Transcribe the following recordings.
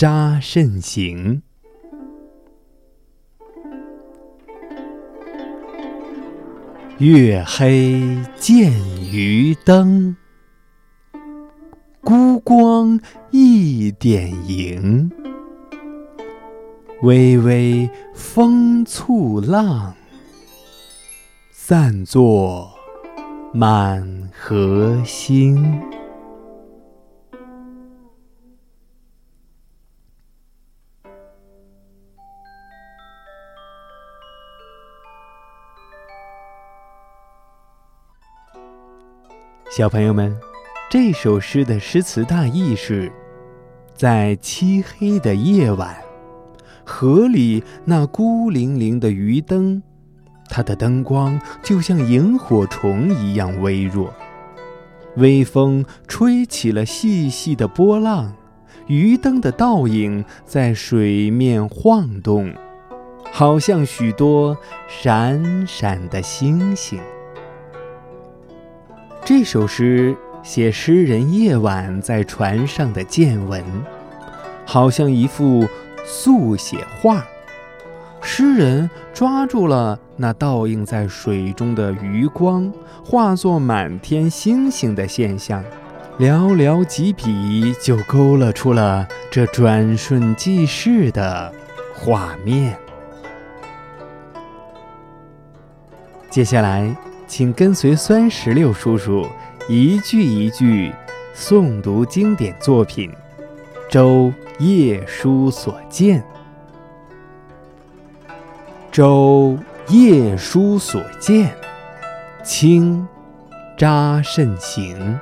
扎慎行。月黑见渔灯，孤光一点萤。微微风簇浪，散作。满河星。小朋友们，这首诗的诗词大意是：在漆黑的夜晚，河里那孤零零的鱼灯。它的灯光就像萤火虫一样微弱，微风吹起了细细的波浪，鱼灯的倒影在水面晃动，好像许多闪闪的星星。这首诗写诗人夜晚在船上的见闻，好像一幅速写画。诗人抓住了那倒映在水中的余光，化作满天星星的现象，寥寥几笔就勾勒出了这转瞬即逝的画面。接下来，请跟随酸石榴叔叔一句一句诵读经典作品《周夜书所见》。周夜书所见，清，查慎行。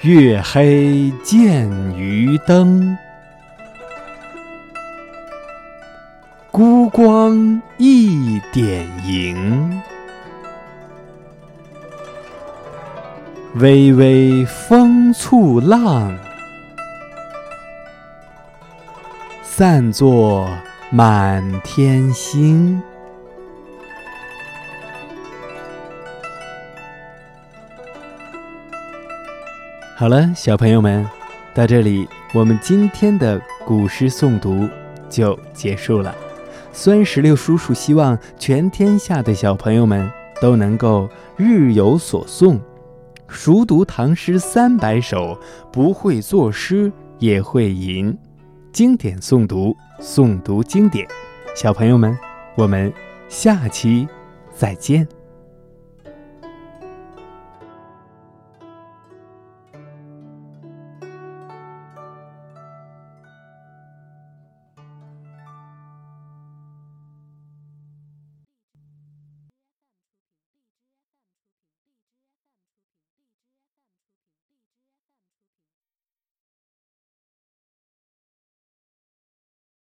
月黑见渔灯，孤光一点萤。微微风簇浪。散作满天星。好了，小朋友们，到这里，我们今天的古诗诵读就结束了。酸石榴叔叔希望全天下的小朋友们都能够日有所诵，熟读唐诗三百首，不会作诗也会吟。经典诵读，诵读经典，小朋友们，我们下期再见。